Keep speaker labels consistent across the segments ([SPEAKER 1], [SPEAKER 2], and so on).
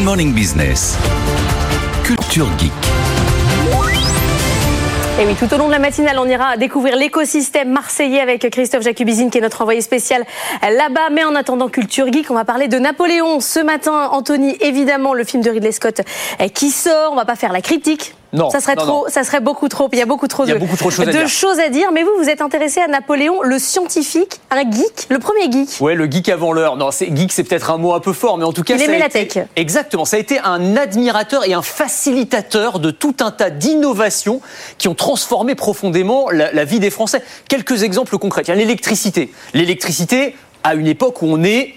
[SPEAKER 1] Good Morning Business. Culture Geek.
[SPEAKER 2] Et oui, tout au long de la matinale, on ira découvrir l'écosystème marseillais avec Christophe Jacubizine, qui est notre envoyé spécial là-bas. Mais en attendant Culture Geek, on va parler de Napoléon. Ce matin, Anthony, évidemment, le film de Ridley Scott qui sort. On va pas faire la critique.
[SPEAKER 3] Non,
[SPEAKER 2] ça serait
[SPEAKER 3] non,
[SPEAKER 2] trop,
[SPEAKER 3] non.
[SPEAKER 2] ça serait beaucoup trop. Il y a beaucoup trop, de,
[SPEAKER 3] beaucoup trop de choses à
[SPEAKER 2] de
[SPEAKER 3] dire.
[SPEAKER 2] choses à dire. Mais vous, vous êtes intéressé à Napoléon, le scientifique, un geek, le premier geek.
[SPEAKER 3] Ouais, le geek avant l'heure. Non, c'est geek, c'est peut-être un mot un peu fort, mais en tout cas,
[SPEAKER 2] Il
[SPEAKER 3] ça a
[SPEAKER 2] aimait la
[SPEAKER 3] été-
[SPEAKER 2] tech.
[SPEAKER 3] Exactement. Ça a été un admirateur et un facilitateur de tout un tas d'innovations qui ont transformé profondément la, la vie des Français. Quelques exemples concrets. L'électricité. L'électricité, à une époque où on est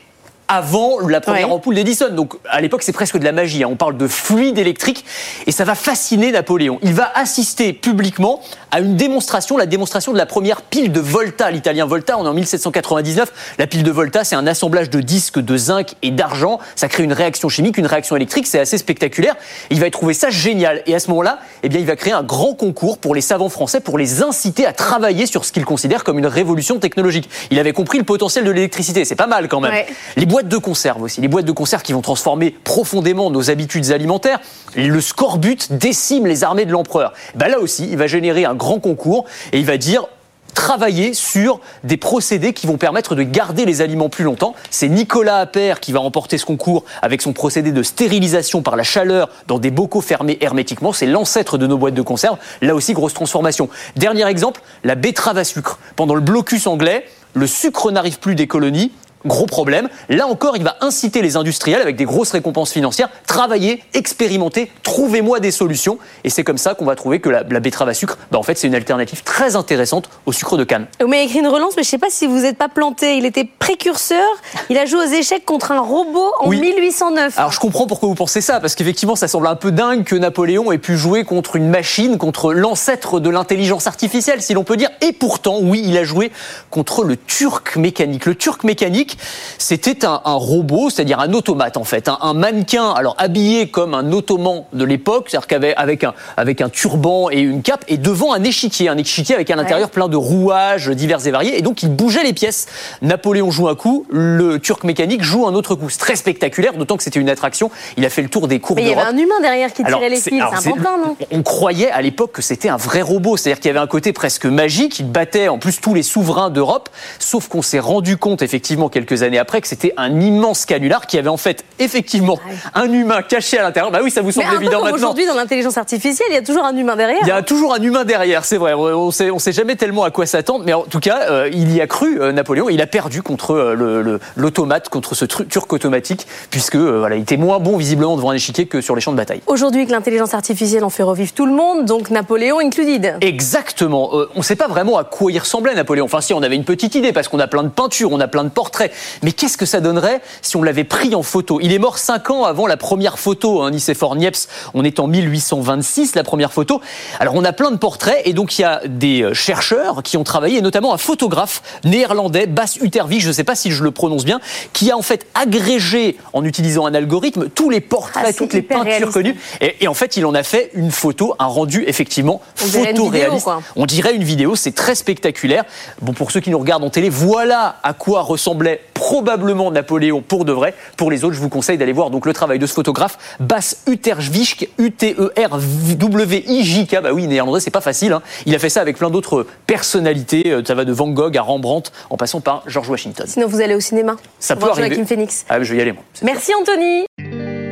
[SPEAKER 3] avant la première
[SPEAKER 2] Ouais.
[SPEAKER 3] ampoule d'Edison. Donc à l'époque, c'est presque de la magie. hein. On parle de fluide électrique et ça va fasciner Napoléon. Il va assister publiquement à une démonstration, la démonstration de la première pile de Volta. L'italien Volta, on est en 1799. La pile de Volta, c'est un assemblage de disques de zinc et d'argent. Ça crée une réaction chimique, une réaction électrique. C'est assez spectaculaire. Il va trouver ça génial. Et à ce moment-là, eh bien, il va créer un grand concours pour les savants français pour les inciter à travailler sur ce qu'il considère comme une révolution technologique. Il avait compris le potentiel de l'électricité. C'est pas mal quand même.
[SPEAKER 2] Ouais.
[SPEAKER 3] Les boîtes de conserve aussi, les boîtes de conserve qui vont transformer profondément nos habitudes alimentaires. Le scorbut décime les armées de l'empereur. Ben là aussi, il va générer un grand concours et il va dire travailler sur des procédés qui vont permettre de garder les aliments plus longtemps. C'est Nicolas Appert qui va remporter ce concours avec son procédé de stérilisation par la chaleur dans des bocaux fermés hermétiquement. C'est l'ancêtre de nos boîtes de conserve. Là aussi, grosse transformation. Dernier exemple, la betterave à sucre. Pendant le blocus anglais, le sucre n'arrive plus des colonies. Gros problème. Là encore, il va inciter les industriels avec des grosses récompenses financières, travailler, expérimenter, trouvez-moi des solutions. Et c'est comme ça qu'on va trouver que la, la betterave à sucre, bah, en fait, c'est une alternative très intéressante au sucre de canne.
[SPEAKER 2] Vous m'avez écrit une relance, mais je sais pas si vous n'êtes pas planté. Il était précurseur. Il a joué aux échecs contre un robot en
[SPEAKER 3] Oui.
[SPEAKER 2] 1809.
[SPEAKER 3] Alors je comprends pourquoi vous pensez ça, parce qu'effectivement ça semble un peu dingue que Napoléon ait pu jouer contre une machine, contre l'ancêtre de l'intelligence artificielle, si l'on peut dire. Et pourtant, oui, il a joué contre le turc mécanique. Le turc mécanique, c'était un, un robot, c'est-à-dire un automate en fait, un, un mannequin, alors habillé comme un ottoman de l'époque, c'est-à-dire qu'avec avec un, avec un turban et une cape, et devant un échiquier, un échiquier avec à l'intérieur plein de rouages divers et variés, et donc il bougeait les pièces. Napoléon joue un coup, le turc mécanique joue un autre coup. C'est très spectaculaire, d'autant que c'était une attraction. Il a fait le tour des cours
[SPEAKER 2] mais il y avait
[SPEAKER 3] d'Europe.
[SPEAKER 2] un humain derrière qui tirait
[SPEAKER 3] Alors,
[SPEAKER 2] les fils. C'est un pantin, non
[SPEAKER 3] On croyait à l'époque que c'était un vrai robot, c'est-à-dire qu'il y avait un côté presque magique, il battait en plus tous les souverains d'Europe, sauf qu'on s'est rendu compte effectivement quelques années après que c'était un immense canular qui avait en fait effectivement un humain caché à l'intérieur. Bah oui, ça vous
[SPEAKER 2] Mais
[SPEAKER 3] semble
[SPEAKER 2] un peu
[SPEAKER 3] évident
[SPEAKER 2] comme
[SPEAKER 3] maintenant.
[SPEAKER 2] aujourd'hui dans l'intelligence artificielle, il y a toujours un humain derrière.
[SPEAKER 3] Il y a toujours un humain derrière, c'est vrai. On sait, on sait jamais tellement à quoi s'attendre, mais en tout cas, euh, il y a cru euh, Napoléon. Il a perdu contre euh, l'automate, contre ce turc automatique, puisque euh, voilà, il était moins bon visiblement devant un échiquier que sur les champs de bataille.
[SPEAKER 2] Aujourd'hui, que l'intelligence artificielle en fait revivre tout le monde, donc Napoléon included.
[SPEAKER 3] Exactement. Euh, on ne sait pas vraiment à quoi il ressemblait Napoléon. Enfin, si on avait une petite idée, parce qu'on a plein de peintures, on a plein de portraits. Mais qu'est-ce que ça donnerait si on l'avait pris en photo? Il est mort cinq ans avant la première photo. Hein, Nicéphore Niepce, on est en 1826, la première photo. Alors, on a plein de portraits, et donc il y a des euh, chercheurs qui ont travaillé, et notamment un photographe néerlandais, Bas Utervig, je ne sais pas si je le prononce bien, qui a en fait agrégé, en utilisant un algorithme, tous les portraits,
[SPEAKER 2] Ah,
[SPEAKER 3] toutes les peintures
[SPEAKER 2] réaliste.
[SPEAKER 3] connues. Et, et en fait, il en a fait une photo, un rendu effectivement photoréaliste. On dirait une vidéo, c'est très spectaculaire. Bon, pour ceux qui nous regardent en télé, voilà à quoi ressemblait probablement Napoléon pour de vrai. Pour les autres, je vous conseille d'aller voir donc le travail de ce photographe, Bas Utervijk, U-T-E-R-W-I-J-K. Bah oui, néerlandais, c'est pas facile. hein. Il a fait ça avec plein d'autres personnalités. Euh, Ça va de Van Gogh à Rembrandt, en passant par George Washington.
[SPEAKER 2] Sinon, vous allez au cinéma.
[SPEAKER 3] Ça peut arriver.
[SPEAKER 2] Phoenix.
[SPEAKER 3] Ah, je vais y aller, moi.
[SPEAKER 2] Merci Anthony.